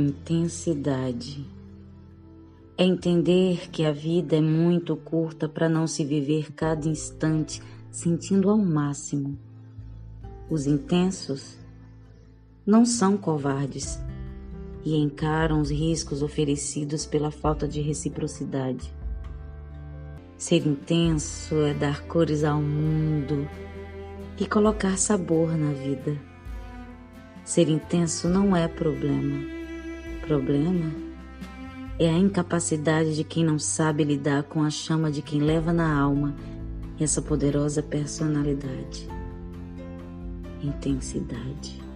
Intensidade. É entender que a vida é muito curta para não se viver cada instante sentindo ao máximo. Os intensos não são covardes e encaram os riscos oferecidos pela falta de reciprocidade. Ser intenso é dar cores ao mundo e colocar sabor na vida. Ser intenso não é problema problema é a incapacidade de quem não sabe lidar com a chama de quem leva na alma essa poderosa personalidade. Intensidade.